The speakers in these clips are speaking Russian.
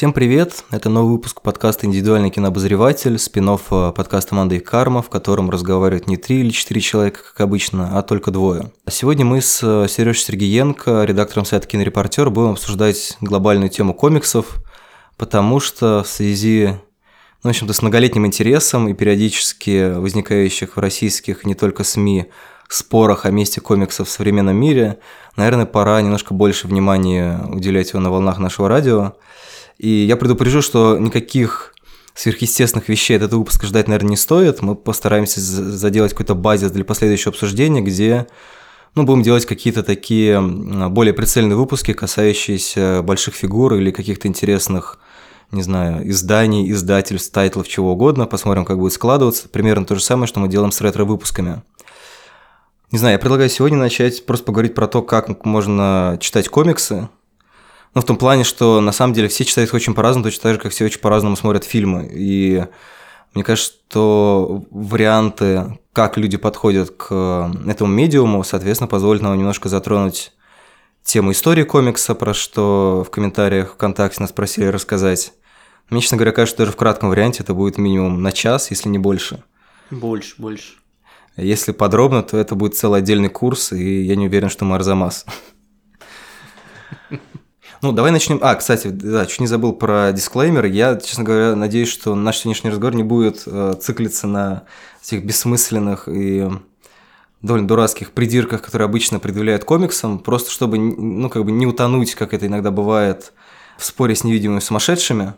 Всем привет! Это новый выпуск подкаста «Индивидуальный кинообозреватель», спин э, подкаста «Манда карма», в котором разговаривают не три или четыре человека, как обычно, а только двое. Сегодня мы с э, Сережей Сергеенко, редактором сайта «Кинорепортер», будем обсуждать глобальную тему комиксов, потому что в связи ну, в общем-то, с многолетним интересом и периодически возникающих в российских не только СМИ спорах о месте комиксов в современном мире, наверное, пора немножко больше внимания уделять его на волнах нашего радио – и я предупрежу, что никаких сверхъестественных вещей от этого выпуска ждать, наверное, не стоит. Мы постараемся заделать какой-то базис для последующего обсуждения, где ну, будем делать какие-то такие более прицельные выпуски, касающиеся больших фигур или каких-то интересных, не знаю, изданий, издательств, тайтлов, чего угодно. Посмотрим, как будет складываться. Примерно то же самое, что мы делаем с ретро-выпусками. Не знаю, я предлагаю сегодня начать просто поговорить про то, как можно читать комиксы, ну, в том плане, что на самом деле все читают их очень по-разному, точно так же, как все очень по-разному смотрят фильмы. И мне кажется, что варианты, как люди подходят к этому медиуму, соответственно, позволят нам немножко затронуть тему истории комикса, про что в комментариях ВКонтакте нас просили рассказать. Мне, честно говоря, кажется, что даже в кратком варианте это будет минимум на час, если не больше. Больше, больше. Если подробно, то это будет целый отдельный курс, и я не уверен, что мы Арзамас. Ну, давай начнем. А, кстати, да, чуть не забыл про дисклеймер. Я, честно говоря, надеюсь, что наш сегодняшний разговор не будет э, циклиться на этих бессмысленных и довольно дурацких придирках, которые обычно предъявляют комиксам, просто чтобы, ну, как бы не утонуть, как это иногда бывает, в споре с невидимыми сумасшедшими.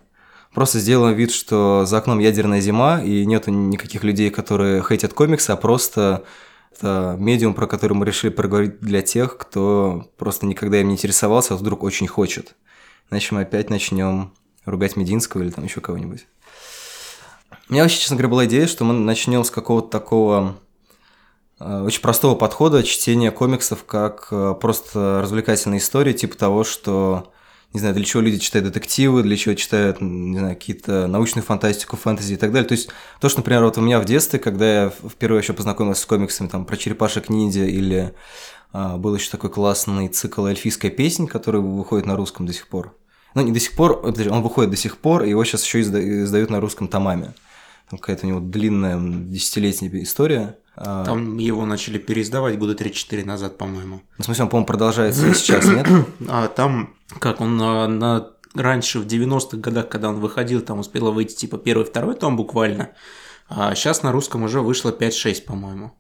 Просто сделаем вид, что за окном ядерная зима, и нету никаких людей, которые хейтят комиксы, а просто это медиум, про который мы решили проговорить для тех, кто просто никогда им не интересовался, а вдруг очень хочет. Иначе мы опять начнем ругать Мединского или там еще кого-нибудь. У меня вообще, честно говоря, была идея, что мы начнем с какого-то такого э, очень простого подхода чтения комиксов как э, просто развлекательной истории, типа того, что не знаю, для чего люди читают детективы, для чего читают, не знаю, какие-то научную фантастику, фэнтези и так далее. То есть то, что, например, вот у меня в детстве, когда я впервые еще познакомился с комиксами там про черепашек ниндзя или а, был еще такой классный цикл «Эльфийская песнь», который выходит на русском до сих пор. Ну, не до сих пор, он выходит до сих пор, и его сейчас еще издают на русском томами. Там какая-то у него длинная десятилетняя история. А, Там его начали переиздавать года 3-4 назад, по-моему. В смысле, он, по-моему, продолжается и сейчас, нет? А там, как он на, на раньше, в 90-х годах, когда он выходил, там успело выйти типа первый, второй том буквально. А сейчас на русском уже вышло 5-6, по-моему.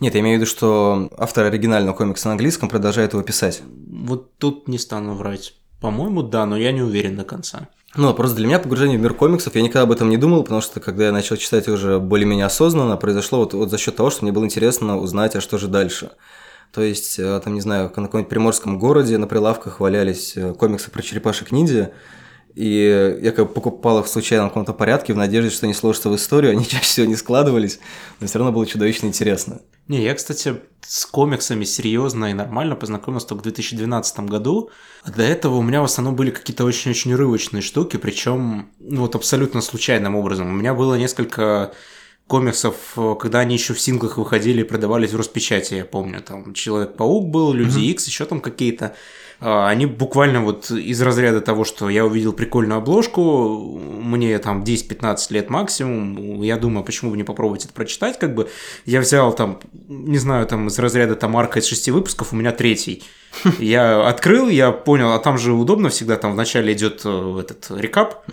Нет, я имею в виду, что автор оригинального комикса на английском продолжает его писать. Вот тут не стану врать. По-моему, да, но я не уверен до конца. Ну, просто для меня погружение в мир комиксов, я никогда об этом не думал, потому что когда я начал читать уже более-менее осознанно, произошло вот, вот за счет того, что мне было интересно узнать, а что же дальше. То есть, э, там, не знаю, на каком-нибудь приморском городе на прилавках валялись э, комиксы про черепашек ниндзя, и я как бы покупал их в случайном каком-то порядке в надежде, что они сложатся в историю, они чаще всего не складывались, но все равно было чудовищно интересно. Не, я, кстати, с комиксами серьезно и нормально познакомился только в 2012 году. А до этого у меня в основном были какие-то очень-очень рывочные штуки, причем ну, вот абсолютно случайным образом. У меня было несколько комиксов, когда они еще в синглах выходили и продавались в Роспечати, я помню. Там Человек-паук был, Люди Икс, mm-hmm. еще там какие-то. А, они буквально вот из разряда того, что я увидел прикольную обложку, мне там 10-15 лет максимум, я думаю, почему бы не попробовать это прочитать, как бы. Я взял там, не знаю, там из разряда там арка из шести выпусков, у меня третий. Я открыл, я понял, а там же удобно всегда, там вначале идет э, этот рекап,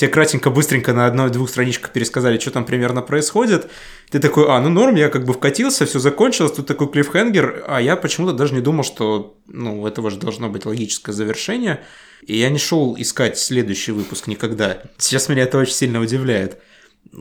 тебе кратенько, быстренько на одной-двух страничках пересказали, что там примерно происходит. Ты такой, а, ну норм, я как бы вкатился, все закончилось, тут такой клиффхенгер, а я почему-то даже не думал, что, ну, у этого же должно быть логическое завершение. И я не шел искать следующий выпуск никогда. Сейчас меня это очень сильно удивляет.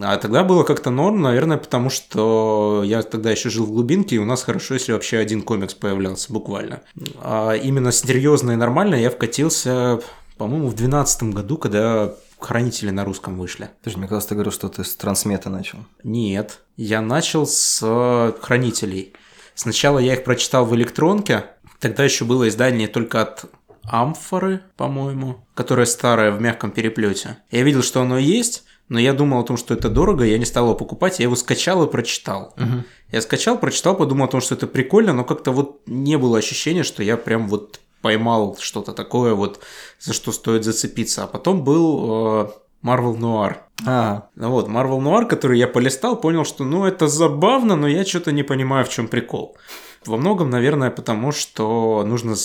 А тогда было как-то норм, наверное, потому что я тогда еще жил в глубинке, и у нас хорошо, если вообще один комикс появлялся, буквально. А именно серьезно и нормально я вкатился, по-моему, в 2012 году, когда Хранители на русском вышли. Подожди, мне казалось, ты говорил, что ты с трансмета начал. Нет, я начал с э, Хранителей. Сначала я их прочитал в электронке, тогда еще было издание только от Амфоры, по-моему, которое старое в мягком переплете. Я видел, что оно есть, но я думал о том, что это дорого, я не стал его покупать, я его скачал и прочитал. Угу. Я скачал, прочитал, подумал о том, что это прикольно, но как-то вот не было ощущения, что я прям вот поймал что-то такое, вот за что стоит зацепиться. А потом был э, Marvel Noir. А, Ну вот, Marvel Noir, который я полистал, понял, что ну это забавно, но я что-то не понимаю, в чем прикол. Во многом, наверное, потому что нужно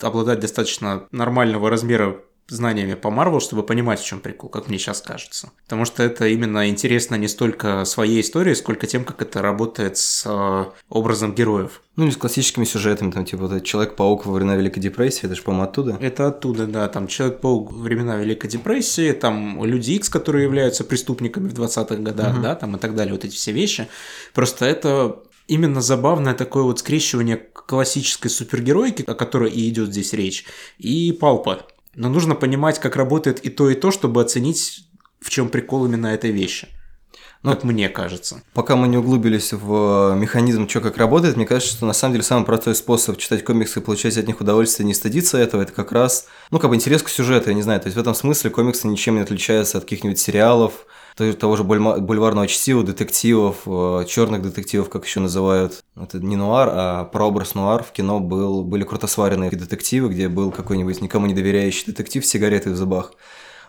обладать достаточно нормального размера знаниями по Marvel, чтобы понимать, в чем прикол, как мне сейчас кажется. Потому что это именно интересно не столько своей историей, сколько тем, как это работает с э, образом героев. ну или с классическими сюжетами, там типа вот Человек-паук во времена Великой депрессии, это же, по-моему, оттуда. Это оттуда, да, там Человек-паук времена Великой депрессии, там Люди Икс, которые являются преступниками в 20-х годах, да, там и так далее, вот эти все вещи. Просто это именно забавное такое вот скрещивание классической супергеройки, о которой и идет здесь речь, и палпа. Но нужно понимать, как работает и то, и то, чтобы оценить, в чем прикол именно этой вещи. Ну, как мне кажется. Пока мы не углубились в механизм, что как работает, мне кажется, что на самом деле самый простой способ читать комиксы и получать от них удовольствие, не стыдиться этого, это как раз, ну, как бы интерес к сюжету, я не знаю. То есть в этом смысле комиксы ничем не отличаются от каких-нибудь сериалов, то- того же бульварного чтива, детективов, черных детективов, как еще называют. Это не нуар, а прообраз нуар в кино был, были круто сваренные детективы, где был какой-нибудь никому не доверяющий детектив с сигаретой в зубах.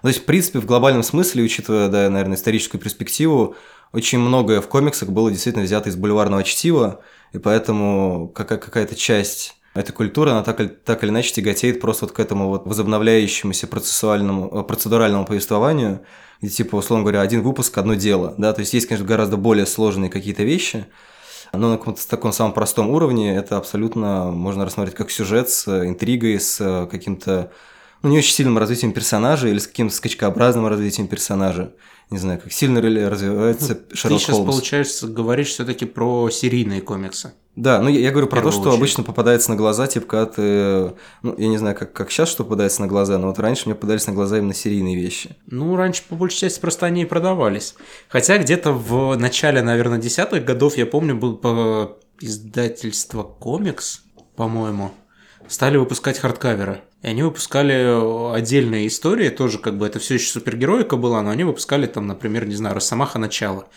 То есть, в принципе, в глобальном смысле, учитывая, да, наверное, историческую перспективу, очень многое в комиксах было действительно взято из бульварного чтива, и поэтому какая- какая-то часть этой культуры, она так, или- так или иначе тяготеет просто вот к этому вот возобновляющемуся процессуальному, э, процедуральному повествованию, где, типа, условно говоря, один выпуск, одно дело, да, то есть есть, конечно, гораздо более сложные какие-то вещи, но на каком-то таком самом простом уровне это абсолютно можно рассмотреть как сюжет с э, интригой, с э, каким-то ну, не очень сильным развитием персонажа или с каким-то скачкообразным развитием персонажа. Не знаю, как сильно развивается Шерлок Ты сейчас, Холмс. получается, говоришь все-таки про серийные комиксы. Да, ну я, я говорю про то, что очередь. обычно попадается на глаза, типа, когда ты... Ну, я не знаю, как, как сейчас что попадается на глаза, но вот раньше мне попадались на глаза именно серийные вещи. Ну, раньше, по большей части, просто они и продавались. Хотя где-то в начале, наверное, десятых годов, я помню, был по издательство «Комикс», по-моему, стали выпускать хардкаверы. И они выпускали отдельные истории, тоже как бы это все еще супергероика была, но они выпускали там, например, не знаю, Росомаха начало.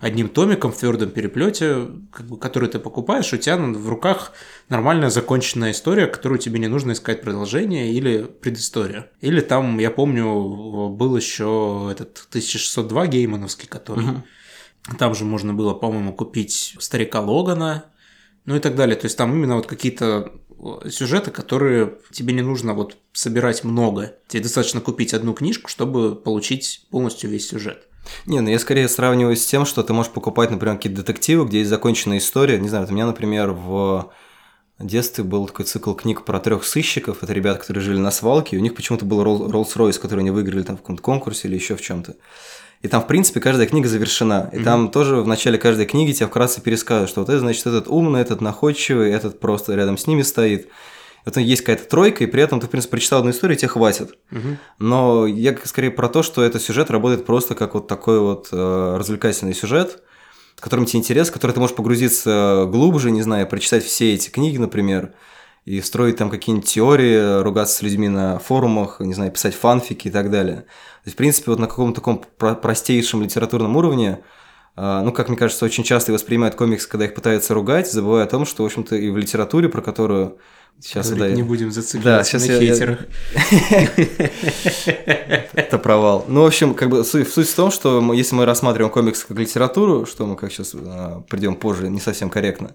Одним томиком в твердом переплете, как бы, который ты покупаешь, у тебя в руках нормальная законченная история, которую тебе не нужно искать продолжение или предыстория. Или там, я помню, был еще этот 1602 геймановский, который... Там же можно было, по-моему, купить старика Логана, ну и так далее. То есть там именно вот какие-то э, сюжеты, которые тебе не нужно вот собирать много. Тебе достаточно купить одну книжку, чтобы получить полностью весь сюжет. Не, ну я скорее сравниваю с тем, что ты можешь покупать, например, какие-то детективы, где есть законченная история. Не знаю, вот у меня, например, в детстве был такой цикл книг про трех сыщиков. Это ребята, которые жили на свалке, и у них почему-то был Роллс-Ройс, который они выиграли там в каком-то конкурсе или еще в чем-то. И там, в принципе, каждая книга завершена. И там тоже в начале каждой книги тебе вкратце пересказывают, что вот это, значит, этот умный, этот находчивый, этот просто рядом с ними стоит. Вот есть какая-то тройка, и при этом ты, в принципе, прочитал одну историю, и тебе хватит. Но я скорее про то, что этот сюжет работает просто как вот такой вот э, развлекательный сюжет, которым тебе интерес, в который ты можешь погрузиться глубже, не знаю, прочитать все эти книги, например, и строить там какие-нибудь теории, ругаться с людьми на форумах, не знаю, писать фанфики и так далее. То есть, в принципе, вот на каком-то таком про- простейшем литературном уровне а, ну, как мне кажется, очень часто воспринимают комиксы, когда их пытаются ругать, забывая о том, что, в общем-то, и в литературе, про которую сейчас да, не будем зацикливаться Да, сейчас на я- хейтерах. это провал. Ну, в общем, как бы суть, в том, что если мы рассматриваем комиксы как литературу, что мы как сейчас придем позже, не совсем корректно,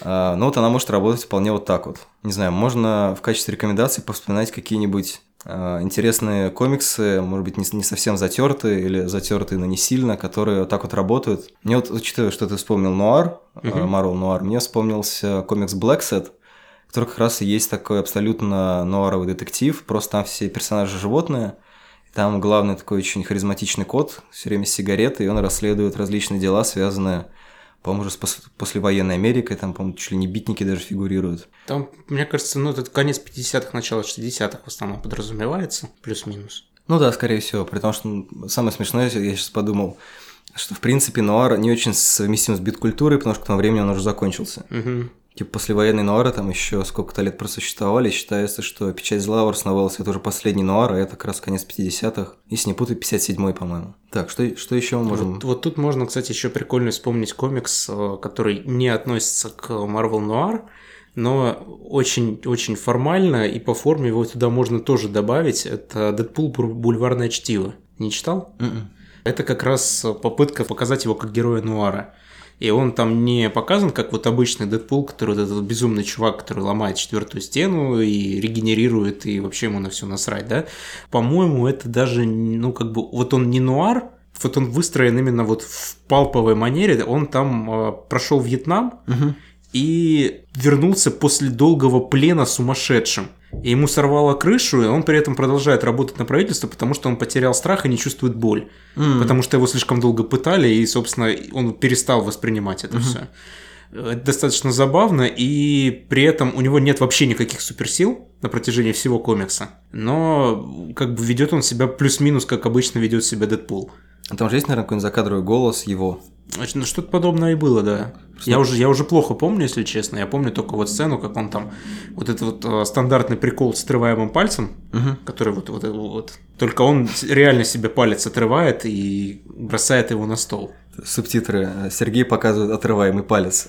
а, ну вот она может работать вполне вот так вот. Не знаю, можно в качестве рекомендаций повспоминать какие-нибудь а, интересные комиксы, может быть, не, с- не совсем затертые или затертые, но не сильно, которые вот так вот работают. Мне вот, учитывая, что ты вспомнил Нуар, Мгм. Marvel Нуар, мне вспомнился комикс Black Set, который как раз и есть такой абсолютно нуаровый детектив, просто там все персонажи животные, там главный такой очень харизматичный кот, все время с сигаретой, и он расследует различные дела, связанные, по-моему, уже с пос- послевоенной Америкой, там, по-моему, чуть ли не битники даже фигурируют. Там, мне кажется, ну, это конец 50-х, начало 60-х в основном подразумевается, плюс-минус. Ну да, скорее всего, при том, что ну, самое смешное, я сейчас подумал, что, в принципе, нуар не очень совместим с бит-культурой, потому что к тому времени он уже закончился. Мгм. Типа послевоенные нуары там еще сколько-то лет просуществовали. Считается, что «Печать зла» основалась, это уже последний нуар, а это как раз конец 50-х. Если не путать, 57-й, по-моему. Так, что, что еще мы можем... Вот, вот тут можно, кстати, еще прикольно вспомнить комикс, э, который не относится к Marvel Noir, но очень-очень формально и по форме его туда можно тоже добавить. Это Дэдпул бульварное чтиво. Не читал? Mm-mm. Это как раз попытка показать его как героя нуара. И он там не показан как вот обычный Дэдпул, который этот безумный чувак, который ломает четвертую стену и регенерирует, и вообще ему на все насрать, да. По-моему, это даже, ну, как бы, вот он не нуар, вот он выстроен именно вот в палповой манере, он там э, прошел Вьетнам Угу. и вернулся после долгого плена сумасшедшим. И ему сорвало крышу, и он при этом продолжает работать на правительство, потому что он потерял страх и не чувствует боль. М. Потому что его слишком долго пытали, и, собственно, он перестал воспринимать это все. Это достаточно забавно, и при этом у него нет вообще никаких суперсил на протяжении всего комикса. Но как бы ведет он себя плюс-минус, как обычно ведет себя Дэдпул. А Там же есть, наверное, какой-нибудь закадровый голос его. Значит, ну, что-то подобное и было, да. Я уже, я уже плохо помню, если честно. Я помню только вот сцену, как он там... Вот этот вот э, стандартный прикол с отрываемым пальцем, Мгм. который вот, вот, вот... Только он реально себе палец отрывает и бросает его на стол. Субтитры. Сергей показывает отрываемый палец.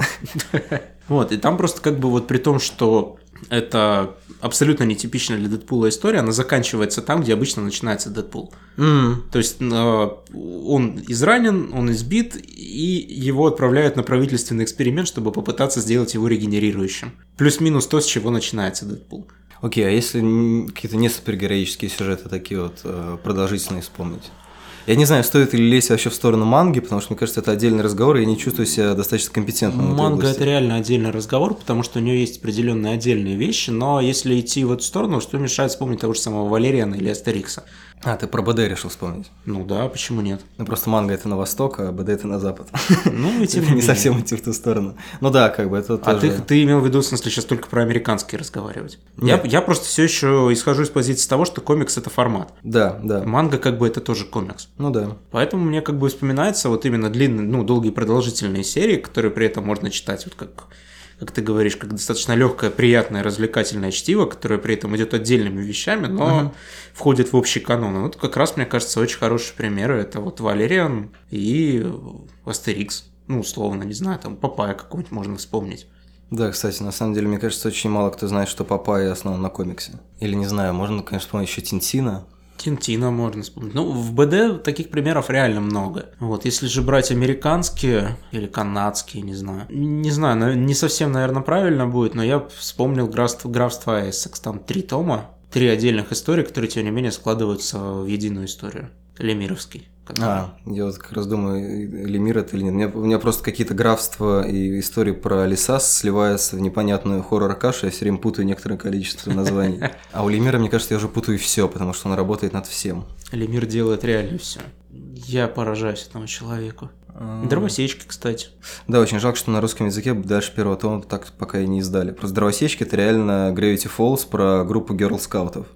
Вот, и там просто как бы вот при том, что это абсолютно нетипичная для Дэдпула история, она заканчивается там, где обычно начинается Дэдпул. М. То есть э, он изранен, он избит, и его отправляют на правительственный эксперимент, чтобы попытаться сделать его регенерирующим. Плюс-минус то, с чего начинается Дэдпул. Окей, а если какие-то не супергероические сюжеты такие вот э, продолжительные вспомнить? Я не знаю, стоит ли лезть вообще в сторону манги, потому что, мне кажется, это отдельный разговор, и я не чувствую себя достаточно компетентным Манга это реально отдельный разговор, потому что у нее есть определенные отдельные вещи, но если идти в эту сторону, что мешает вспомнить того же самого Валериана или Астерикса? А, ты про БД решил вспомнить. Ну да, почему нет? Ну, просто манга это на восток, а БД это на запад. Ну и тем не Не менее. совсем идти в ту сторону. Ну да, как бы это А тоже... ты, ты имел в виду, в смысле, сейчас только про американские разговаривать? Я, я просто все еще исхожу из позиции того, что комикс это формат. Да, да. Манга как бы это тоже комикс. Ну да. Поэтому мне как бы вспоминается вот именно длинные, ну, долгие продолжительные серии, которые при этом можно читать, вот как, как ты говоришь, как достаточно легкое, приятное, развлекательное чтиво, которое при этом идет отдельными вещами, но Мгм. входит в общий канон. И Вот как раз, мне кажется, очень хорошие примеры. Это вот Валериан и Астерикс. Ну, условно, не знаю, там Папая какой-нибудь можно вспомнить. Да, кстати, на самом деле, мне кажется, очень мало кто знает, что Папай основан на комиксе. Или не знаю, можно, конечно, вспомнить еще Тинтина. Тинтина можно вспомнить. Ну, в БД таких примеров реально много. Вот, если же брать американские или канадские, не знаю. Не знаю, на- не совсем, наверное, правильно будет, но я вспомнил графство, графство Эссекс. Там три тома, три отдельных истории, которые, тем не менее, складываются в единую историю. Лемировский. А, я вот как раз думаю, Лемир это или нет. У меня, у меня просто какие-то графства и истории про леса сливаются в непонятную хоррор-кашу, я все время путаю некоторое количество названий. А у Лемира, мне кажется, я уже путаю все, потому что он работает над всем. Лемир делает реально все. Я поражаюсь этому человеку. А, Дровосечки, кстати. Да, очень жалко, что на русском языке дальше первого тома так пока и не издали. Просто «Дровосечки» — это реально Gravity Falls про группу герл-скаутов.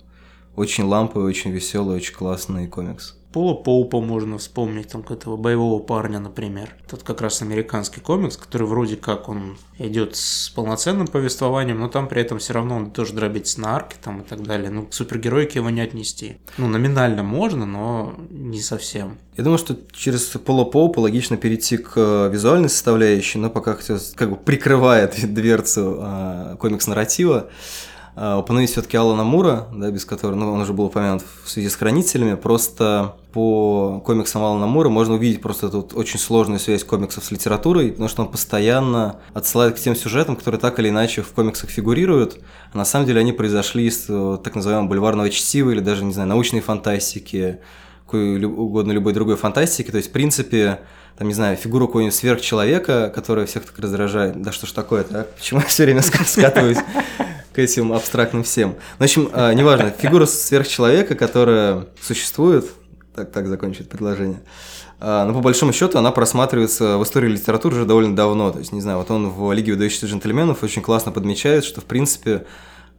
Очень ламповый, очень веселый, очень классный комикс. Пола Поупа можно вспомнить, там этого боевого парня, например. Тот как раз американский комикс, который вроде как он идет с полноценным повествованием, но там при этом все равно он тоже дробится на арки там и так далее. Ну, к супергеройке его не отнести. Ну, номинально можно, но не совсем. Я думаю, что через Пола Поупа логично перейти к э, визуальной составляющей, но пока как бы прикрывает дверцу э, комикс-нарратива, упомянуть все-таки Алана Мура, да, без которого, ну, он уже был упомянут в связи с хранителями, просто по комиксам Алана Мура можно увидеть просто эту вот очень сложную связь комиксов с литературой, потому что он постоянно отсылает к тем сюжетам, которые так или иначе в комиксах фигурируют, а на самом деле они произошли из э, так называемого бульварного чтива или даже, не знаю, научной фантастики, какой угодно любой другой фантастики. То есть, в принципе, там, не знаю, фигуру какого-нибудь сверхчеловека, которая всех так раздражает. Да что ж такое-то, а? Почему я все время ска- скатываюсь к этим абстрактным всем? Ну, В общем, а, неважно, фигура сверхчеловека, которая существует, так, так закончит предложение, а, но по большому счету она просматривается в истории литературы уже довольно давно. То есть, не знаю, вот он в «Лиге выдающихся джентльменов» очень классно подмечает, что, в принципе,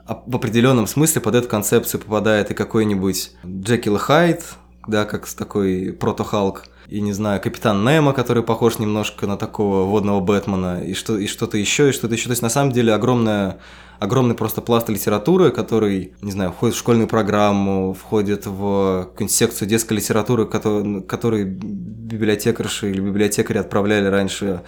а- в определенном смысле под эту концепцию попадает и какой-нибудь Джекил Хайд, да, как такой прото-Халк, и, не знаю, Капитан Немо, который похож немножко на такого водного Бэтмена, и, что, и что-то еще, и что-то еще. То есть, на самом деле, огромная огромный просто пласт литературы, который, не знаю, входит в школьную программу, входит в какую-нибудь секцию детской литературы, который, который библиотекарши или библиотекари отправляли раньше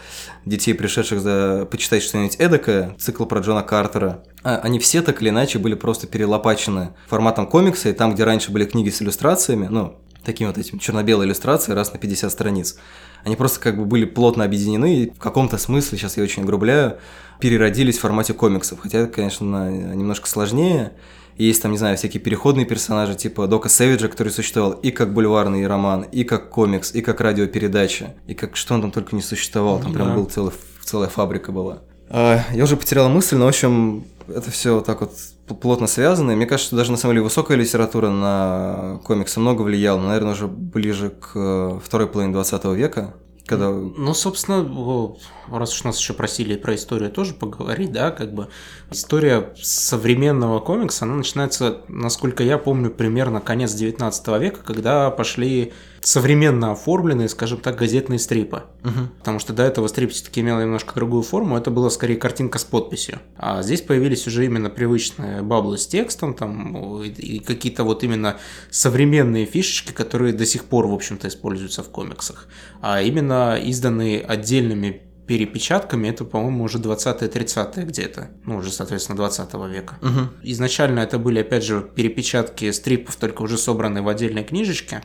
детей, пришедших за почитать что-нибудь эдакое, цикл про Джона Картера. А, они все так или иначе были просто перелопачены форматом комикса, и там, где раньше были книги с иллюстрациями, ну, такими вот этими черно-белые иллюстрации раз на 50 страниц, они просто как бы были плотно объединены, и в каком-то смысле, сейчас я очень огрубляю, переродились в формате комиксов. Хотя это, конечно, немножко сложнее. Есть там, не знаю, всякие переходные персонажи, типа Дока Сэвиджа, который существовал и как бульварный роман, и как комикс, и как радиопередача, и как что он там только не существовал. Там прям был целый, целая фабрика была. А, я уже потерял мысль, но, в общем, это все так вот плотно связано. И мне кажется, что даже на самом деле высокая литература на комиксы много влияла, но, наверное, уже ближе к э, второй половине 20 века когда... Ну, собственно, раз уж нас еще просили про историю тоже поговорить, да, как бы история современного комикса, она начинается, насколько я помню, примерно конец 19 века, когда пошли современно оформленные, скажем так, газетные стрипы. Угу. Потому что до этого стрип все-таки имел немножко другую форму, это была скорее картинка с подписью. А здесь появились уже именно привычные баблы с текстом, там, и какие-то вот именно современные фишечки, которые до сих пор, в общем-то, используются в комиксах. А именно изданные отдельными перепечатками, это, по-моему, уже 20-30-е где-то, ну, уже, соответственно, 20 века. Угу. Изначально это были, опять же, перепечатки стрипов, только уже собранные в отдельной книжечке,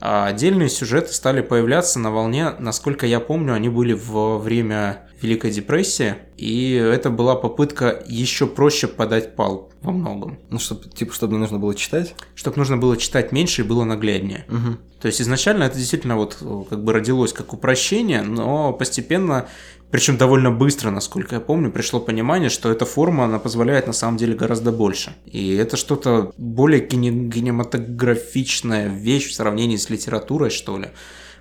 а отдельные сюжеты стали появляться на волне, насколько я помню, они были во время Великой депрессии, и это была попытка еще проще подать пал во многом. Ну, чтобы, типа, чтобы не нужно было читать? Чтобы нужно было читать меньше и было нагляднее. Угу. То есть изначально это действительно вот как бы родилось как упрощение, но постепенно причем довольно быстро, насколько я помню, пришло понимание, что эта форма, она позволяет на самом деле гораздо больше. И это что-то более кинематографичная вещь в сравнении с литературой, что ли.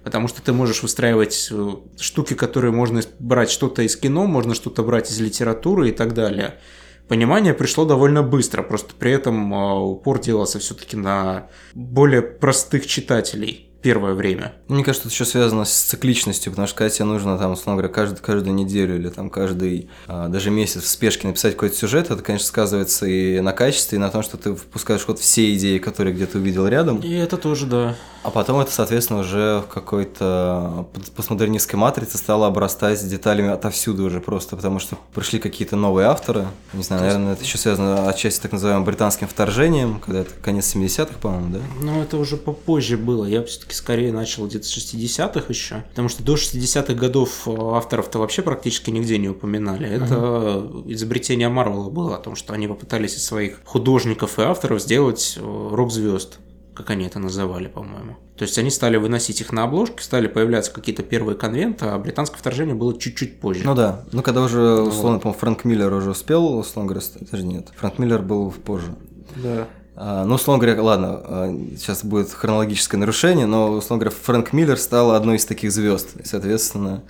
Потому что ты можешь выстраивать э, штуки, которые можно брать что-то из кино, можно что-то брать из литературы и так далее. Понимание пришло довольно быстро, просто при этом э, упор делался все-таки на более простых читателей первое время. Мне кажется, это еще связано с цикличностью, потому что когда тебе нужно, там, условно говоря, каждый, каждую неделю или там каждый а, даже месяц в спешке написать какой-то сюжет, это, конечно, сказывается и на качестве, и на том, что ты впускаешь в ход все идеи, которые где-то увидел рядом. И это тоже, да. А потом это, соответственно, уже в какой-то постмодернистской матрице стало обрастать деталями отовсюду уже просто, потому что пришли какие-то новые авторы. Не знаю, наверное, это еще связано отчасти так называемым британским вторжением, когда это конец 70-х, по-моему, да? Ну, это уже попозже было. Я все-таки скорее начал где-то с 60-х еще, потому что до 60-х годов э, авторов-то вообще практически нигде не упоминали. Это uh-huh. изобретение Марвела было о том, что они попытались из своих художников и авторов сделать э, рок-звезд как они это называли, по-моему. То есть они стали выносить их на обложки, стали появляться какие-то первые конвенты, а британское вторжение было чуть-чуть позже. Ну да, ну когда уже, условно, по-моему, Фрэнк Миллер уже успел, условно говоря, даже нет, Фрэнк Миллер был позже. Да. А, ну, условно говоря, ладно, а, сейчас будет хронологическое нарушение, но, условно говоря, Фрэнк Миллер стал одной из таких звезд. И, соответственно,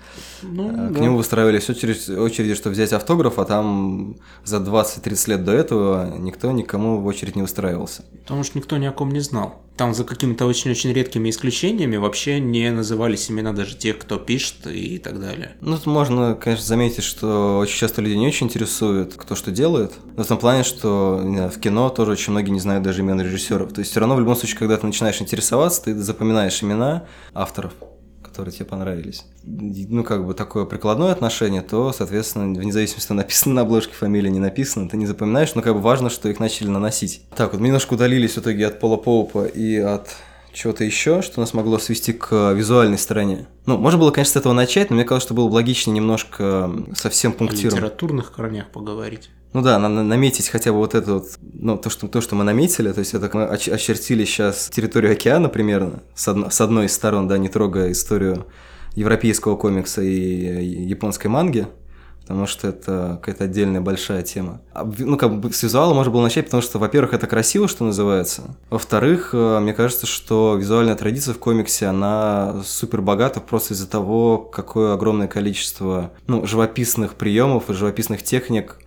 ну, а, к да. нему выстраивались очередь, очереди, чтобы взять автограф, а там за 20-30 лет до этого никто никому в очередь не устраивался. Потому что никто ни о ком не знал. Там за какими-то очень-очень редкими исключениями вообще не назывались имена даже тех, кто пишет и так далее. Ну, тут можно, конечно, заметить, что очень часто люди не очень интересуют, кто что делает. Но в том плане, что знаю, в кино тоже очень многие не знают даже имен режиссеров. То есть все равно в любом случае, когда ты начинаешь интересоваться, ты запоминаешь имена авторов которые тебе понравились. Ну, как бы такое прикладное отношение, то, соответственно, вне зависимости, написано на обложке фамилия, не написано, ты не запоминаешь, но как бы важно, что их начали наносить. Так, вот мы немножко удалились в итоге от Пола Поупа и от чего-то еще, что нас могло свести к визуальной стороне. Ну, можно было, конечно, с этого начать, но мне казалось, что было бы логичнее немножко совсем пунктиром. О литературных корнях поговорить. Ну да, надо наметить хотя бы вот это вот, ну, то, что, то, что мы наметили, то есть это мы очертили сейчас территорию океана примерно, с, одно, с одной из сторон, да, не трогая историю европейского комикса и японской манги, потому что это какая-то отдельная большая тема. А, ну, как бы с визуала можно было начать, потому что, во-первых, это красиво, что называется. Во-вторых, э, мне кажется, что визуальная традиция в комиксе, она супер богата просто из-за того, какое огромное количество ну, живописных приемов и живописных техник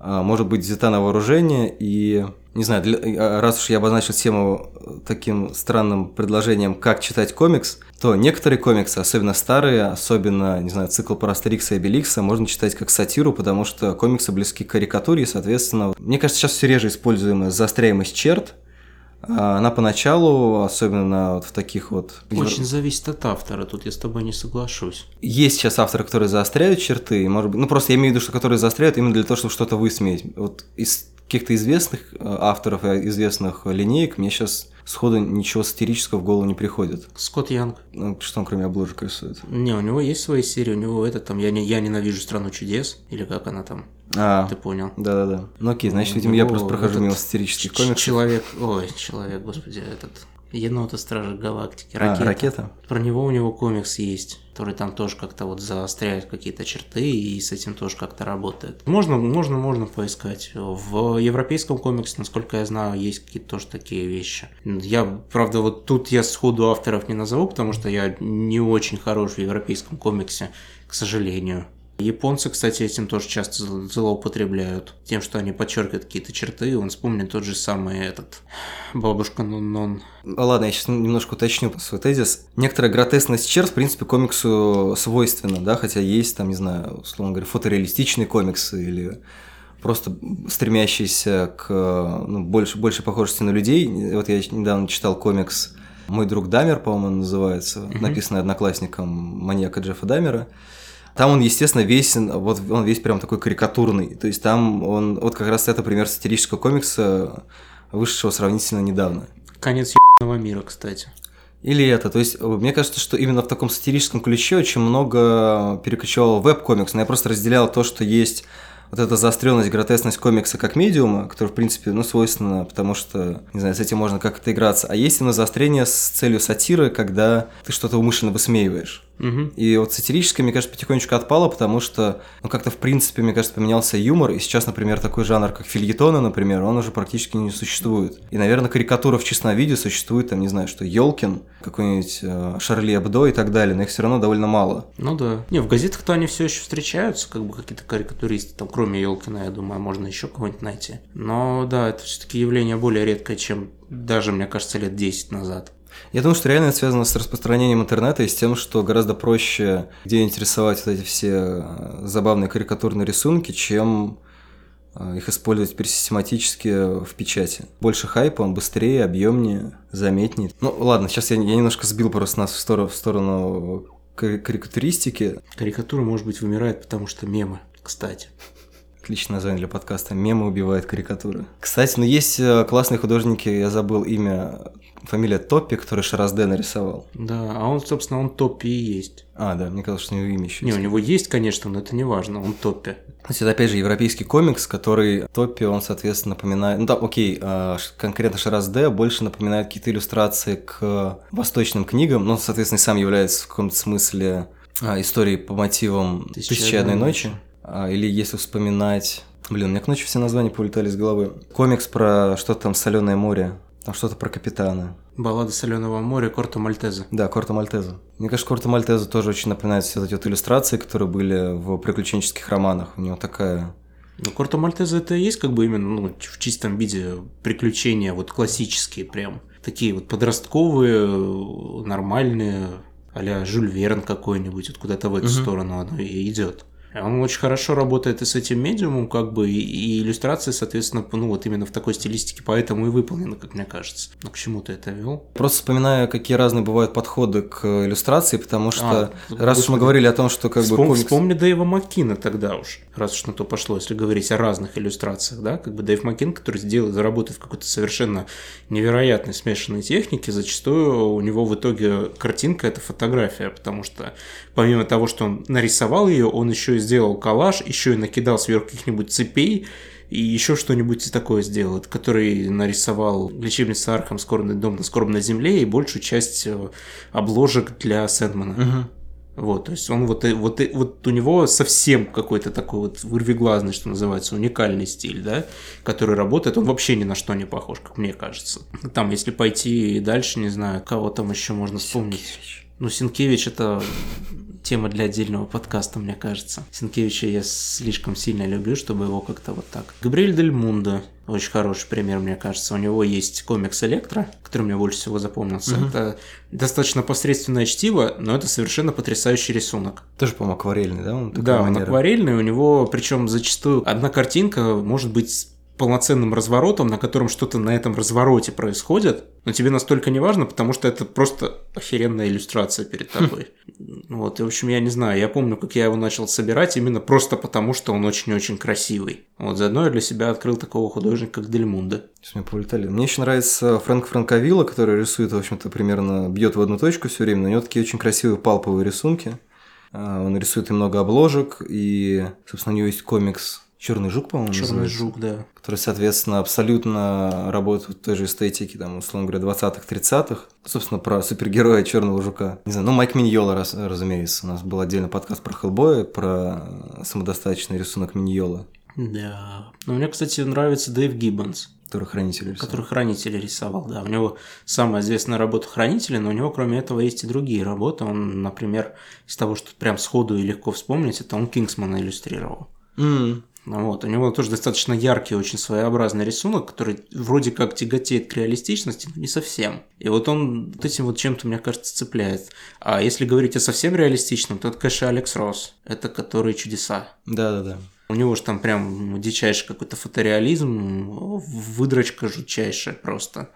может быть взята на вооружение и не знаю, для, э, раз уж я обозначил тему таким странным предложением, как читать комикс, то некоторые комиксы, особенно старые, особенно, не знаю, цикл про Астерикса и Беликса, можно читать как сатиру, потому что комиксы близки к карикатуре, и, соответственно, мне кажется, сейчас все реже используемая заостряемость черт, а она поначалу, особенно вот в таких вот... Очень зависит от автора, тут я с тобой не соглашусь. Есть сейчас авторы, которые заостряют черты, может быть, ну просто я имею в виду, что которые заостряют именно для того, чтобы что-то высмеять. Вот из каких-то известных э, авторов и известных линеек мне сейчас сходу ничего сатирического в голову не приходит. Скотт Янг. Ну, что он кроме обложек рисует? Не, у него есть свои серии, у него это там «Я, не, я ненавижу страну чудес», или как она там, А, ты понял. да-да-да. Ну окей, значит, видимо, я просто прохожу мимо сатирических комиксов. Человек, ой, человек, господи, этот енота Стражи Галактики, А, ракета. ракета? Про него у него комикс есть, который там тоже как-то вот заостряет какие-то черты и с этим тоже как-то работает. Можно, можно, можно поискать. В европейском комиксе, насколько я знаю, есть какие-то тоже такие вещи. Я, правда, вот тут я сходу авторов не назову, потому что я не очень хорош в европейском комиксе, к сожалению. Японцы, кстати, этим тоже часто зл- злоупотребляют. Тем, что они подчеркивают какие-то черты. Он вспомнит тот же самый этот бабушка Нон-Нон. Ладно, я сейчас немножко уточню свой тезис. Некоторая гротескность черт, в принципе, комиксу свойственна, да, хотя есть там, не знаю, условно говоря, фотореалистичные комиксы или просто стремящиеся к ну, больше, больше похожести на людей. Вот я недавно читал комикс «Мой друг Дамер», по-моему, он называется, написанный одноклассником маньяка Джеффа Дамера. Там он, естественно, весь, вот он весь прям такой карикатурный. То есть там он, вот как раз это пример сатирического комикса, вышедшего сравнительно недавно. Конец ебаного мира, кстати. Или это, то есть мне кажется, что именно в таком сатирическом ключе очень много перекочевал веб-комикс, но я просто разделял то, что есть вот эта заостренность, гротесность комикса как медиума, который, в принципе, ну, свойственно, потому что, не знаю, с этим можно как-то играться. А есть именно заострение с целью сатиры, когда ты что-то умышленно высмеиваешь. Мгм. И вот сатирическое, мне кажется, потихонечку отпало, потому что, ну, как-то, в принципе, мне кажется, поменялся юмор, и сейчас, например, такой жанр, как фильетоны, например, он уже практически не существует. И, наверное, карикатура в чистом виде существует, там, не знаю, что Ёлкин, какой-нибудь э, Шарли Эбдо и так далее, но их все равно довольно мало. Ну да. Не, в газетах-то они все еще встречаются, как бы какие-то карикатуристы, там, кроме Елкина, я думаю, можно еще кого-нибудь найти. Но да, это все-таки явление более редкое, чем даже, мне кажется, лет 10 назад. Я думаю, что реально это связано с распространением интернета и с тем, что гораздо проще где-нибудь рисовать вот эти все э, забавные карикатурные рисунки, чем э, их использовать теперь систематически в печати. Больше хайпа, он быстрее, объемнее, заметнее. Ну ладно, сейчас я, я немножко сбил просто нас в сторону, в сторону кари- карикатуристики. Карикатура, может быть, вымирает, потому что мемы, кстати. Отличное название для подкаста. Мемы убивают карикатуры. Кстати, ну есть э, классные художники, я забыл имя, фамилия Топпи, который Шаразде нарисовал. Да, а он, собственно, он топе и есть. А, да, мне казалось, что у него имя еще Не, есть. у него есть, конечно, но это не важно, он топе. То есть это, опять же, европейский комикс, который Топпи, он, соответственно, напоминает... Ну да, окей, а, конкретно Шаразде больше напоминает какие-то иллюстрации к восточным книгам, но, соответственно, и сам является в каком-то смысле а, историей по мотивам «Тысяча и «Тысячи одной одной ночи». А, Или если вспоминать... Блин, у меня к ночи все названия полетали из головы. Комикс про что-то там соленое море, там что-то про капитана. Баллада соленого моря Корто Мальтеза. Да, Корто Мальтеза. Мне кажется, Корто Мальтеза тоже очень напоминает все эти вот иллюстрации, которые были в приключенческих романах. У него такая Ну, Корто Мальтеза это и есть как бы именно ну, в чистом виде приключения, вот классические прям. Такие вот подростковые, нормальные, а-ля Жюль Верн какой-нибудь, вот куда-то в эту Мгм. сторону оно и идет. Он очень хорошо работает и с этим медиумом, как бы, и, и иллюстрации, соответственно, ну вот именно в такой стилистике, поэтому и выполнены, как мне кажется. Но к чему ты это вел? Просто вспоминаю, какие разные бывают подходы к иллюстрации, потому что А, раз уж мы говорили о том, что как бы Вспом- комикс... Вспомни Дэйва Маккина тогда уж, раз уж на то пошло, если говорить о разных иллюстрациях, да, как бы Дэйв Маккин, который сделал, работает в какой-то совершенно невероятной смешанной технике, зачастую у него в итоге картинка – это фотография, потому что помимо того, что он нарисовал ее, он еще и сделал коллаж, еще и накидал сверху каких-нибудь цепей, и еще что-нибудь такое сделал, который нарисовал лечебница Аркхам «Скорбный дом на скорбной земле» и большую часть э, обложек для Сэндмана. Мгм. Вот, то есть он вот, вот, вот у него совсем какой-то такой вот вырвиглазный, что называется, уникальный стиль, да, который работает, он вообще ни на что не похож, как мне кажется. Там, если пойти дальше, не знаю, кого там еще можно вспомнить. Ну, Синкевич это тема для отдельного подкаста, мне кажется. Сенкевича я слишком сильно люблю, чтобы его как-то вот так. Габриэль Дель Мундо, очень хороший пример, мне кажется. У него есть комикс «Электро», который мне больше всего запомнился. Мгм. Это достаточно посредственное чтиво, но это совершенно потрясающий рисунок. Тоже, по-моему, акварельный, да? Он такой Да, он манеры? акварельный, у него причем зачастую одна картинка может быть полноценным разворотом, на котором что-то на этом развороте происходит, но тебе настолько не важно, потому что это просто охеренная иллюстрация перед тобой. Вот, и, в общем, я не знаю, я помню, как я его начал собирать именно просто потому, что он очень-очень красивый. Вот, заодно я для себя открыл такого художника, как Дельмунда. Сейчас мне повылетали. Мне еще нравится Фрэнк Франковилла, который рисует, в общем-то, примерно бьет в одну точку все время. Но у него такие очень красивые палповые рисунки. А, Он рисует и много обложек, и, собственно, у него есть комикс Черный жук, по-моему, Черный называется, жук, да. который, соответственно, абсолютно работает в той же эстетике, там, условно говоря, 20-х, 30-х. Собственно, про супергероя Черного жука. Не знаю, ну, Майк Миньола, раз, разумеется. У нас был отдельный подкаст про Хеллбоя, про самодостаточный рисунок Миньола, Да. Но мне, кстати, нравится Дэйв Гиббонс. который хранитель рисовал. который хранители рисовал, да. У него самая известная работа хранителя, но у него, кроме этого, есть и другие работы. Он, например, из того, что прям сходу и легко вспомнить, это он Кингсмана иллюстрировал. Ну Вот. У него тоже достаточно яркий, очень своеобразный рисунок, который вроде как тяготеет к реалистичности, но не совсем. И вот он вот этим вот чем-то, мне кажется, цепляет. А если говорить о совсем реалистичном, то это, конечно, Алекс Росс. Это который чудеса. Да-да-да. У него же там прям ну, дичайший какой-то фотореализм, выдрочка жутчайшая просто.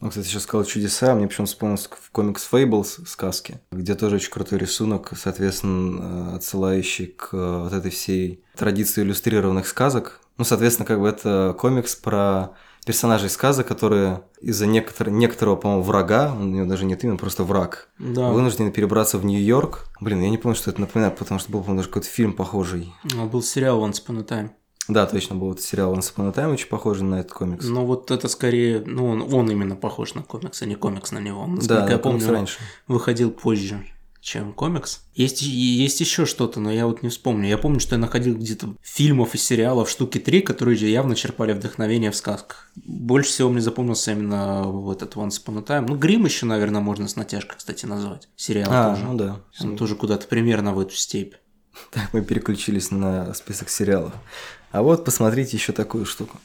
Ну, кстати, сейчас сказал чудеса, мне почему-то вспомнился в комикс Fables сказки, где тоже очень крутой рисунок, соответственно, э, отсылающий к э, вот этой всей традиции иллюстрированных сказок. Ну, соответственно, как бы это комикс про персонажей сказок, которые из-за некотор- некоторого, по-моему, врага, у него даже нет имени, просто враг, Да. вынуждены перебраться в Нью-Йорк. Блин, я не помню, что это напоминает, потому что был, по-моему, даже какой-то фильм похожий. А, Был сериал Once Upon a Time. Да, точно, был вот сериал Once Upon a Time, очень похожий на этот комикс. Но вот это скорее, ну он, он именно похож на комикс, а не комикс на него. Насколько да, я помню, раньше. выходил позже, чем комикс. Есть, есть еще что-то, но я вот не вспомню. Я помню, что я находил где-то фильмов и сериалов штуки три, которые явно черпали вдохновение в сказках. Больше всего мне запомнился именно вот этот Once Upon a Time. Ну, Грим еще, наверное, можно с натяжкой, кстати, назвать. Сериал А, тоже. ну да. Он тоже куда-то примерно в эту степь. Так, мы переключились на список сериалов. А вот посмотрите еще такую штуку.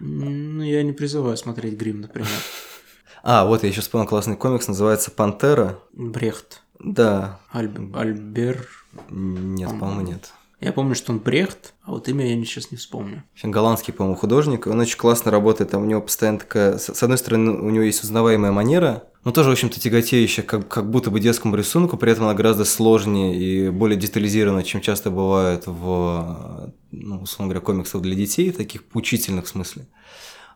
Ну, я не призываю смотреть Грим, например. А, вот я еще вспомнил классный комикс, называется «Пантера». Брехт. Да, Альб- Альбер. нет, по-моему, нет. Я помню, что он Брехт, а вот имя я сейчас не вспомню. Голландский, по-моему, художник, он очень классно работает, там у него постоянно такая, с одной стороны, у него есть узнаваемая манера, но тоже, в общем-то, тяготеющая как, как будто бы детскому рисунку, при этом она гораздо сложнее и более детализирована, чем часто бывает в, ну, условно говоря, комиксах для детей, таких поучительных в смысле.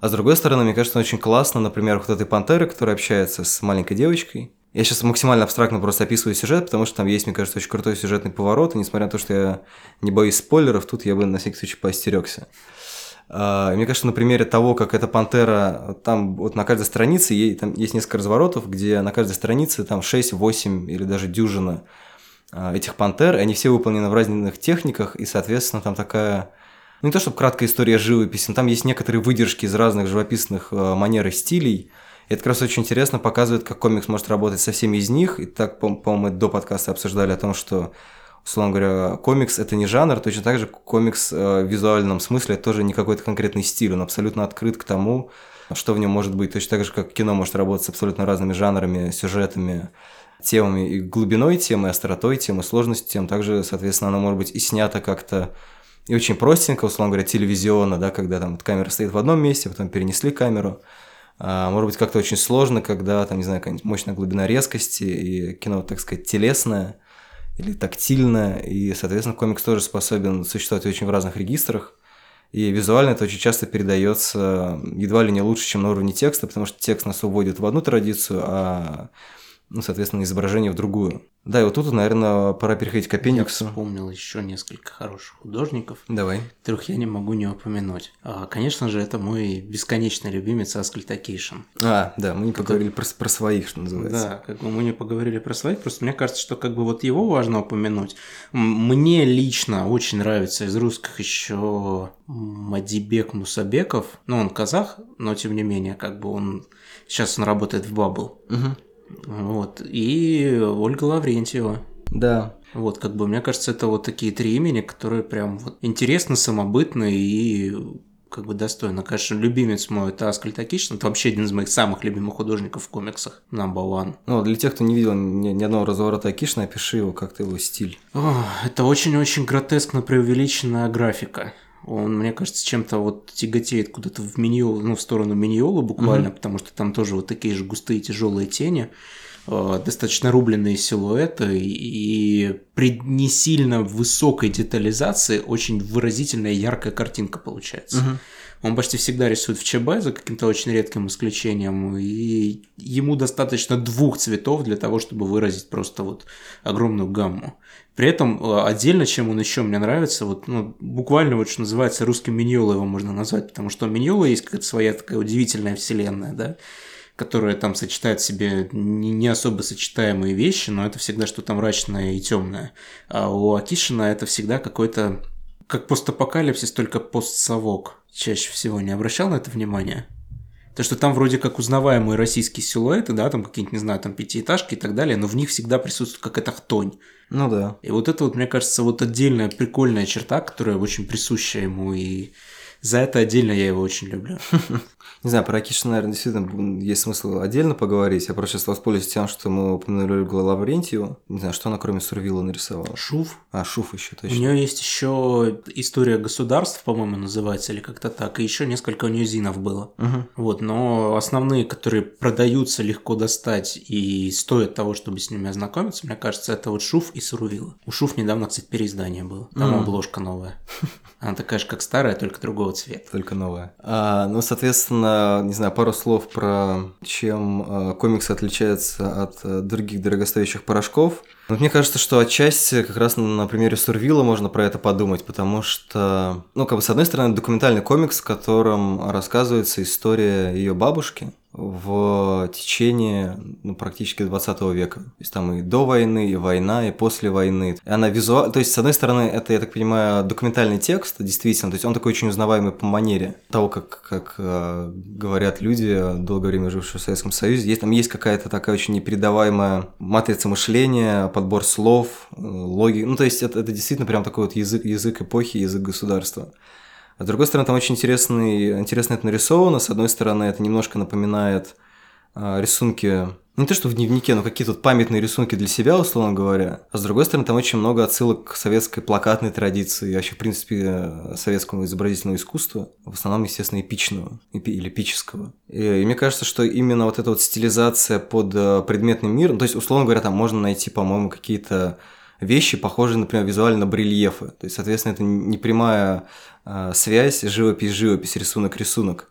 А с другой стороны, мне кажется, очень классно, например, вот этой пантеры, которая общается с маленькой девочкой. Я сейчас максимально абстрактно просто описываю сюжет, потому что там есть, мне кажется, очень крутой сюжетный поворот, и несмотря на то, что я не боюсь спойлеров, тут я бы на всякий случай поостерегся. А, Мне кажется, на примере того, как эта пантера, там вот на каждой странице ей, там есть несколько разворотов, где на каждой странице там 6, 8 или даже дюжина а, этих пантер, и они все выполнены в разных техниках, и, соответственно, там такая ну, не то чтобы краткая история живописи, но там есть некоторые выдержки из разных живописных э, манер и стилей. И это как раз очень интересно показывает, как комикс может работать со всеми из них. И так, по- по-моему, мы до подкаста обсуждали о том, что, условно говоря, комикс – это не жанр, точно так же комикс э, в визуальном смысле – это тоже не какой-то конкретный стиль, он абсолютно открыт к тому, что в нем может быть. Точно так же, как кино может работать с абсолютно разными жанрами, сюжетами, темами и глубиной темы, и остротой темы, сложностью тем. Также, соответственно, оно может быть и снято как-то и очень простенько, условно говоря, телевизионно, да, когда там вот камера стоит в одном месте, потом перенесли камеру. А, может быть, как-то очень сложно, когда там, не знаю, какая-нибудь мощная глубина резкости, и кино, так сказать, телесное или тактильное, и, соответственно, комикс тоже способен существовать очень в разных регистрах. И визуально это очень часто передается едва ли не лучше, чем на уровне текста, потому что текст нас уводит в одну традицию, а, ну, соответственно, изображение в другую. Да, и вот тут, наверное, пора переходить к Я аппендиксу. вспомнил еще несколько хороших художников, Давай. которых я не могу не упомянуть. А, конечно же, это мой бесконечный любимец Аскольд Акишин. А, да, мы не поговорили про, про своих, что называется. Да, как бы мы не поговорили про своих, просто мне кажется, что как бы вот его важно упомянуть. Мне лично очень нравится из русских еще Мадибек Мусабеков. Ну, он казах, но тем не менее, как бы он... Сейчас он работает в Bubble. Мгм. Вот. И Ольга Лаврентьева. Да. Вот, как бы, мне кажется, это вот такие три имени, которые прям вот интересны, самобытны и как бы достойно. Конечно, любимец мой это Аскальд Акишин, это вообще один из моих самых любимых художников в комиксах, number one. Ну, для тех, кто не видел ни, ни одного разворота Акишина, опиши его, как ты его стиль. О, это очень-очень гротескно преувеличенная графика. Он, мне кажется, чем-то вот тяготеет куда-то в миньол, ну, в сторону миньола буквально, mm-hmm. потому что там тоже вот такие же густые тяжелые тени. Э, достаточно рубленные силуэты и при не сильно высокой детализации очень выразительная яркая картинка получается. Угу. Он почти всегда рисует в ЧБ за каким-то очень редким исключением, и ему достаточно двух цветов для того, чтобы выразить просто вот огромную гамму. При этом э, отдельно, чем он еще мне нравится, вот ну, буквально вот что называется русским Миньола его можно назвать, потому что у Миньола есть какая-то своя такая удивительная вселенная, да, которая там сочетает в себе не особо сочетаемые вещи, но это всегда что-то мрачное и темное. А у Акишина это всегда какой-то как постапокалипсис, только постсовок. Чаще всего не обращал на это внимание. То, что там вроде как узнаваемые российские силуэты, да, там какие-нибудь, не знаю, там пятиэтажки и так далее, но в них всегда присутствует какая-то хтонь. Ну да. И вот это вот, мне кажется, вот отдельная прикольная черта, которая очень присуща ему, и за это отдельно я его очень люблю. Не знаю, про Акиша, наверное, действительно есть смысл отдельно поговорить. Я просто сейчас воспользуюсь тем, что мы упомянули Ольгу Лаврентьеву. Не знаю, что она кроме Сурвила нарисовала. Шуф. А, Шуф еще точно. У нее есть еще история государств, по-моему, называется, или как-то так. И еще несколько у нее зинов было. Угу. Вот, но основные, которые продаются легко достать и стоят того, чтобы с ними ознакомиться, мне кажется, это вот Шуф и Сурвила. У Шуф недавно, кстати, переиздание было. Там mm. обложка новая. Она такая же, как старая, только другого цвета. Только новая. А, ну, соответственно, не знаю, пару слов про чем а, комиксы отличаются от а, других дорогостоящих порошков. Вот мне кажется, что отчасти как раз на примере Сурвила можно про это подумать, потому что, ну, как бы, с одной стороны, документальный комикс, в котором рассказывается история ее бабушки, в течение ну, практически 20 века. То есть там и до войны, и война, и после войны. И она визуально... То есть, с одной стороны, это, я так понимаю, документальный текст, действительно. То есть он такой очень узнаваемый по манере того, как, как э, говорят люди, долгое время жившие в Советском Союзе. Есть, там есть какая-то такая очень непередаваемая матрица мышления, подбор слов, э, логики. Ну, то есть это, это действительно прям такой вот язык, язык эпохи, язык государства. А с другой стороны, там очень интересный, интересно это нарисовано. С одной стороны, это немножко напоминает а, рисунки, ну, не то, что в дневнике, но какие-то памятные рисунки для себя, условно говоря. А с другой стороны, там очень много отсылок к советской плакатной традиции, вообще, в принципе, советскому изобразительному искусству, в основном, естественно, эпичного или эпического. И, и мне кажется, что именно вот эта вот стилизация под э, предметный мир, ну, то есть, условно говоря, там можно найти, по-моему, какие-то вещи, похожие, например, визуально на барельефы. То есть, соответственно, это не прямая э, связь живопись-живопись, рисунок-рисунок.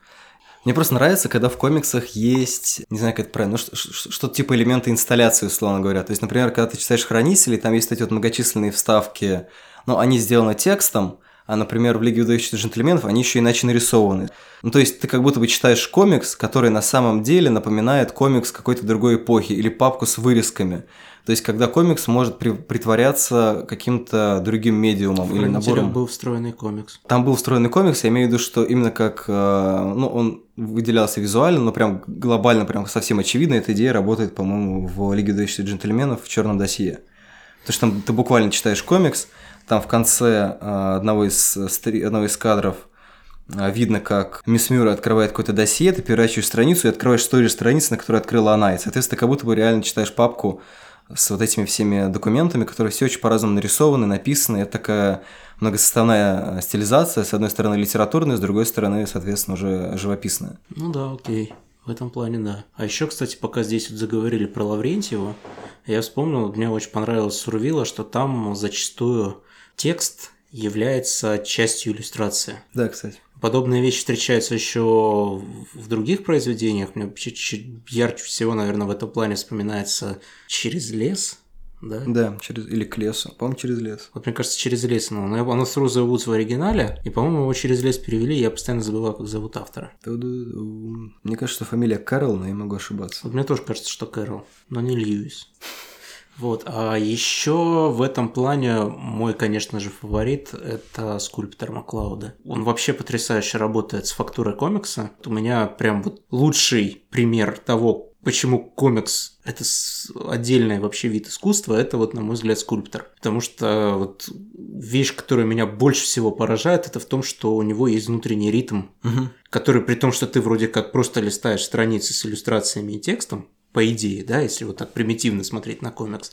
Мне просто нравится, когда в комиксах есть, не знаю, как это правильно, ну, что-то типа элементы инсталляции, условно говоря. То есть, например, когда ты читаешь «Хранители», там есть эти вот многочисленные вставки, но они сделаны текстом, а, например, в «Лиге выдающихся джентльменов» они еще иначе нарисованы. Ну, то есть ты как будто бы читаешь комикс, который на самом деле напоминает комикс какой-то другой эпохи или папку с вырезками. То есть, когда комикс может при, притворяться каким-то другим медиумом в или набором. был встроенный комикс. Там был встроенный комикс, я имею в виду, что именно как, э, ну, он выделялся визуально, но прям глобально, прям совсем очевидно, эта идея работает, по-моему, в Лиге дающихся джентльменов в черном досье. То что там ты буквально читаешь комикс, там в конце э, одного из, одного из кадров э, видно, как мисс Мюра открывает какое-то досье, ты переворачиваешь страницу и открываешь той же страницы, на которой открыла она. И, соответственно, как будто бы реально читаешь папку с вот этими всеми документами, которые все очень по-разному нарисованы, написаны. Это такая многосоставная э, стилизация, с одной стороны литературная, с другой стороны, соответственно, уже живописная. Ну да, окей. В этом плане, да. А еще, кстати, пока здесь вот заговорили про Лаврентьева, я вспомнил, мне очень понравилось Сурвила, что там зачастую текст является частью иллюстрации. Да, кстати. Подобные вещи встречаются еще в других произведениях. Мне ярче всего, наверное, в этом плане вспоминается «Через лес», да? Да, через, или к лесу. По-моему, через лес. Вот мне кажется, через лес. Но ну, оно с Розой Вудс в оригинале, и, по-моему, его через лес перевели, я постоянно забываю, как зовут автора. Мне кажется, фамилия Кэрол, но я могу ошибаться. Вот мне тоже кажется, что Кэрол, но не Льюис. Вот, а еще в этом плане мой, конечно же, фаворит – это скульптор Маклауда. Он вообще потрясающе работает с фактурой комикса. У меня прям вот лучший пример того, почему комикс – это отдельный вообще вид искусства, это вот, на мой взгляд, скульптор. Потому что вот вещь, которая меня больше всего поражает, это в том, что у него есть внутренний ритм, угу. который при том, что ты вроде как просто листаешь страницы с иллюстрациями и текстом, по идее, да, если вот так примитивно смотреть на комикс,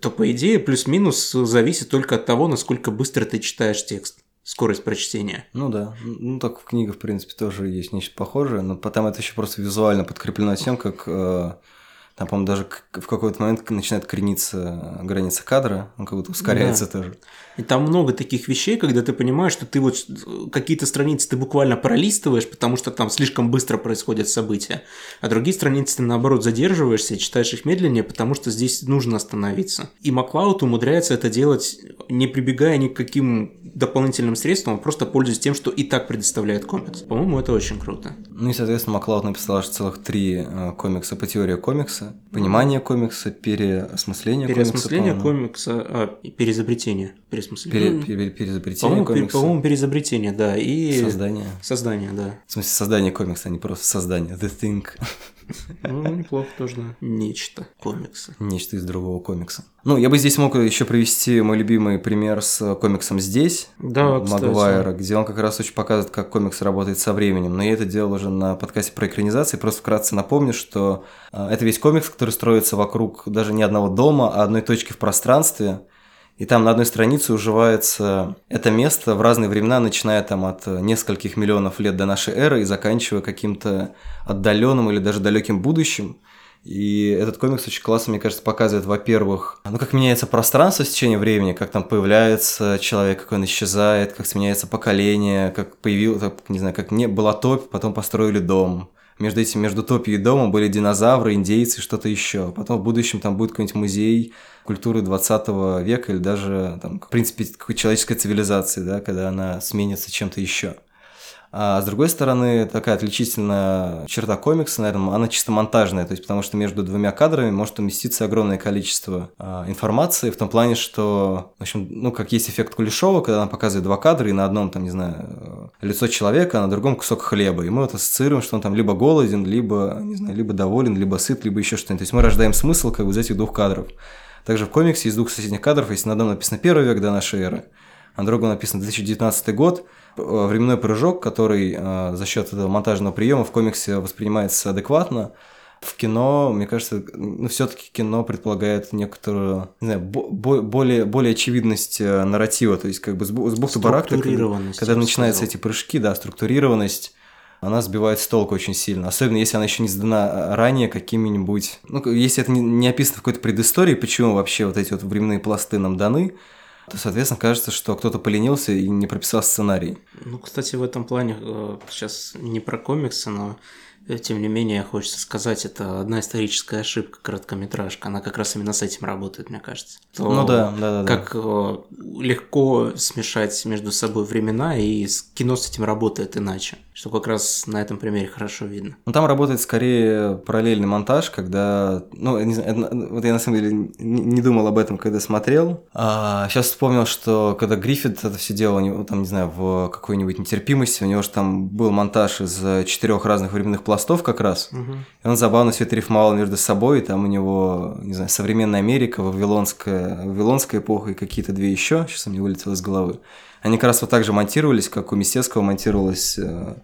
то по идее плюс-минус зависит только от того, насколько быстро ты читаешь текст скорость прочтения. Ну да. Ну так в книгах, в принципе, тоже есть нечто похожее, но потом это еще просто визуально подкреплено тем, как э, там, по-моему, даже в какой-то момент начинает корениться граница кадра, он как будто ускоряется да. тоже. И там много таких вещей, когда ты понимаешь, что ты вот какие-то страницы ты буквально пролистываешь, потому что там слишком быстро происходят события, а другие страницы ты наоборот задерживаешься и читаешь их медленнее, потому что здесь нужно остановиться. И Маклауд умудряется это делать, не прибегая ни к каким дополнительным средствам, а просто пользуясь тем, что и так предоставляет комикс. По-моему, это очень круто. Ну и, соответственно, Маклауд написал аж целых три э, комикса по теории комикса. Понимание комикса, переосмысление, переосмысление комикса. Переосмысление комикса, а, переизобретение. Пересмысление. Пере, пере, переизобретение по-моему, комикса. По-моему, переизобретение, да. И... Создание. Создание, да. В смысле, создание комикса, а не просто создание. The Thing. Ну, неплохо тоже, да. Нечто комикса. Нечто из другого комикса. Ну, я бы здесь мог еще привести мой любимый пример с комиксом «Здесь» да, Магуайра, где он как раз очень показывает, как комикс работает со временем. Но я это делал уже на подкасте про экранизации. Просто вкратце напомню, что э, это весь комикс, который строится вокруг даже не одного дома, а одной точки в пространстве – и там на одной странице уживается это место в разные времена, начиная там от нескольких миллионов лет до нашей эры и заканчивая каким-то отдаленным или даже далеким будущим. И этот комикс очень классно, мне кажется, показывает, во-первых, ну, как меняется пространство с течением времени, как там появляется человек, как он исчезает, как сменяется поколение, как появилось, не знаю, как не была топь, потом построили дом. Между этим, между топью и домом были динозавры, индейцы, что-то еще. Потом в будущем там будет какой-нибудь музей культуры 20 века или даже, там, в принципе, человеческой цивилизации, да, когда она сменится чем-то еще. А с другой стороны, такая отличительная черта комикса, наверное, она чисто монтажная, то есть потому что между двумя кадрами может уместиться огромное количество а, информации в том плане, что, в общем, ну, как есть эффект Кулешова, когда она показывает два кадра, и на одном, там, не знаю, лицо человека, а на другом кусок хлеба, и мы вот ассоциируем, что он там либо голоден, либо, не знаю, либо доволен, либо сыт, либо еще что-нибудь. То есть мы рождаем смысл как бы из этих двух кадров. Также в комиксе из двух соседних кадров, если на одном написано «Первый век до нашей эры», на другом написано 2019 год, э, временной прыжок, который э, за счет этого монтажного приема в комиксе воспринимается адекватно, в кино, мне кажется, ну, все-таки кино предполагает некоторую, не знаю, бо- более, более очевидность э, нарратива, то есть как бы с, с бухты барахта, когда, когда начинаются эти прыжки, да, структурированность, она сбивает с толку очень сильно. Особенно если она еще не сдана а, ранее какими-нибудь... Ну, если это не, не описано в какой-то предыстории, почему вообще вот эти вот временные пласты нам даны, то, соответственно, кажется, что кто-то поленился и не прописал сценарий. Ну, кстати, в этом плане э, сейчас не про комиксы, но тем не менее, хочется сказать, это одна историческая ошибка, короткометражка. Она как раз именно с этим работает, мне кажется. То, ну да, да, да. Как да. легко смешать между собой времена, и кино с этим работает иначе. Что как раз на этом примере хорошо видно. Ну там работает скорее параллельный монтаж, когда... Ну, не знаю, вот я на самом деле не думал об этом, когда смотрел. А, сейчас вспомнил, что когда Гриффит это все делал, там, не знаю, в какой-нибудь нетерпимости, у него же там был монтаж из четырех разных временных пластов как раз. Угу. И он забавно все это рифмовал между собой. Там у него, не знаю, современная Америка, Вавилонская, Вавилонская эпоха и какие-то две еще. Сейчас у меня вылетело из головы. Они как раз вот так же монтировались, как у Мистецкого монтировалась э,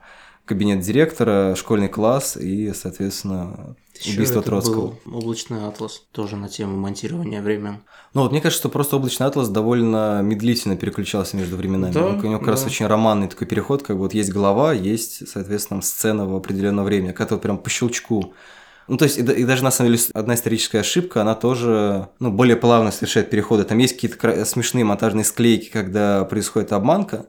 кабинет директора, школьный класс и, соответственно, Еще убийство Троцкого. Был облачный атлас тоже на тему монтирования времен. Ну вот мне кажется, что просто облачный атлас довольно медлительно переключался между временами. Да, у него как да. раз очень романный такой переход, как бы вот есть голова, есть, соответственно, сцена в определенное время, как-то вот прям по щелчку. Ну, то есть, и, и даже на самом деле одна историческая ошибка, она тоже, ну, более плавно совершает переходы. Там есть какие-то смешные монтажные склейки, когда происходит обманка,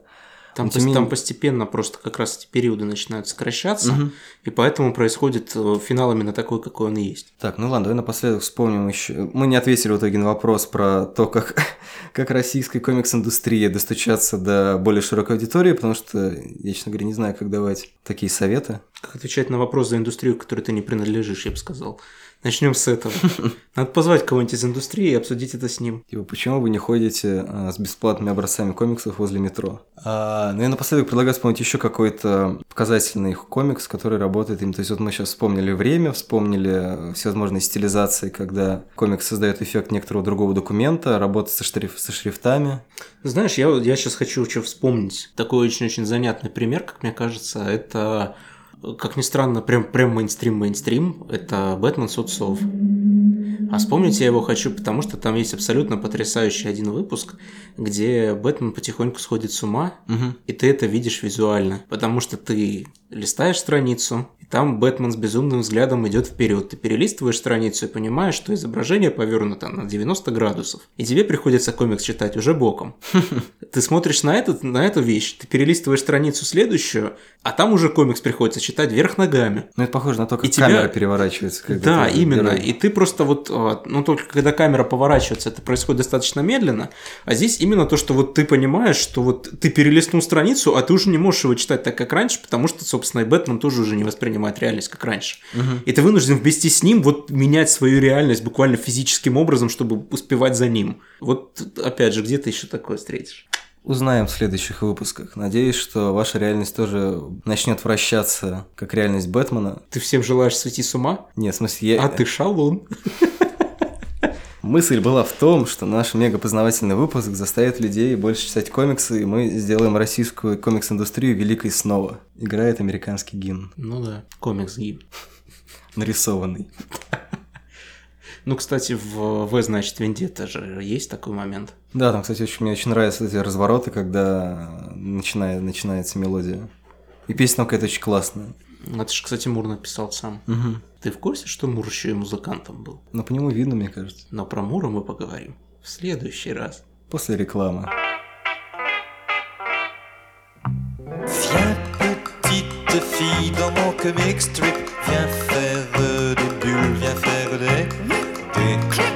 там, по, там постепенно просто как раз эти периоды начинают сокращаться, угу. и поэтому происходит э, финал именно такой, какой он и есть. Так, ну ладно, давай напоследок вспомним еще. Мы не ответили в итоге на вопрос про то, как, как российская комикс-индустрия достучаться до более широкой аудитории, потому что я, честно говоря, не знаю, как давать такие советы. Как отвечать на вопрос за индустрию, к которой ты не принадлежишь, я бы сказал. Начнем с этого. Надо позвать кого-нибудь из индустрии и обсудить это с ним. Типа, почему вы не ходите а, с бесплатными образцами комиксов возле метро? А, ну и напоследок предлагаю вспомнить еще какой-то показательный комикс, который работает им. То есть вот мы сейчас вспомнили время, вспомнили всевозможные стилизации, когда комикс создает эффект некоторого другого документа, работает со, шриф со шрифтами. Знаешь, я, я сейчас хочу что вспомнить. Такой очень-очень занятный пример, как мне кажется, это как ни странно, прям, прям мейнстрим-мейнстрим, это Бэтмен Суд Сов. А вспомнить я его хочу, потому что там есть абсолютно потрясающий один выпуск, где Бэтмен потихоньку сходит с ума, угу. и ты это видишь визуально. Потому что ты листаешь страницу, там Бэтмен с безумным взглядом идет вперед. Ты перелистываешь страницу и понимаешь, что изображение повернуто на 90 градусов. И тебе приходится комикс читать уже боком. Ты смотришь на, этот, на эту вещь, ты перелистываешь страницу следующую, а там уже комикс приходится читать вверх ногами. Ну, это похоже на то, как и камера тебя... переворачивается. Да, именно. И ты просто вот, а, ну, только когда камера поворачивается, это происходит достаточно медленно, а здесь именно то, что вот ты понимаешь, что вот ты перелистнул страницу, а ты уже не можешь его читать так, как раньше, потому что, собственно, и Бэтмен тоже уже не воспринимает реальность, как раньше. Угу. И ты вынужден вместе с ним вот менять свою реальность буквально физическим образом, чтобы успевать за ним. Вот, опять же, где ты еще такое встретишь? Узнаем в следующих выпусках. Надеюсь, что ваша реальность тоже начнет вращаться, как реальность Бэтмена. Ты всем желаешь сойти с ума? Нет, в смысле, я... А ты шалун. Мысль была в том, что наш мегапознавательный выпуск заставит людей больше читать комиксы, и мы сделаем российскую комикс-индустрию великой снова. Играет американский гимн. Ну да, комикс-гимн. Нарисованный. Ну, кстати, в В, значит, Вендетта же есть такой момент. Да, там, кстати, очень, мне очень нравятся эти развороты, когда начинает, начинается мелодия. И песня какая-то очень классная. Это же, кстати, Мур написал сам. Угу. Ты в курсе, что Мур еще и музыкантом был? Ну, по нему видно, мне кажется. Но про Мура мы поговорим в следующий раз. После рекламы. petite fille dans mon comic strip, viens faire des bulles, viens faire des...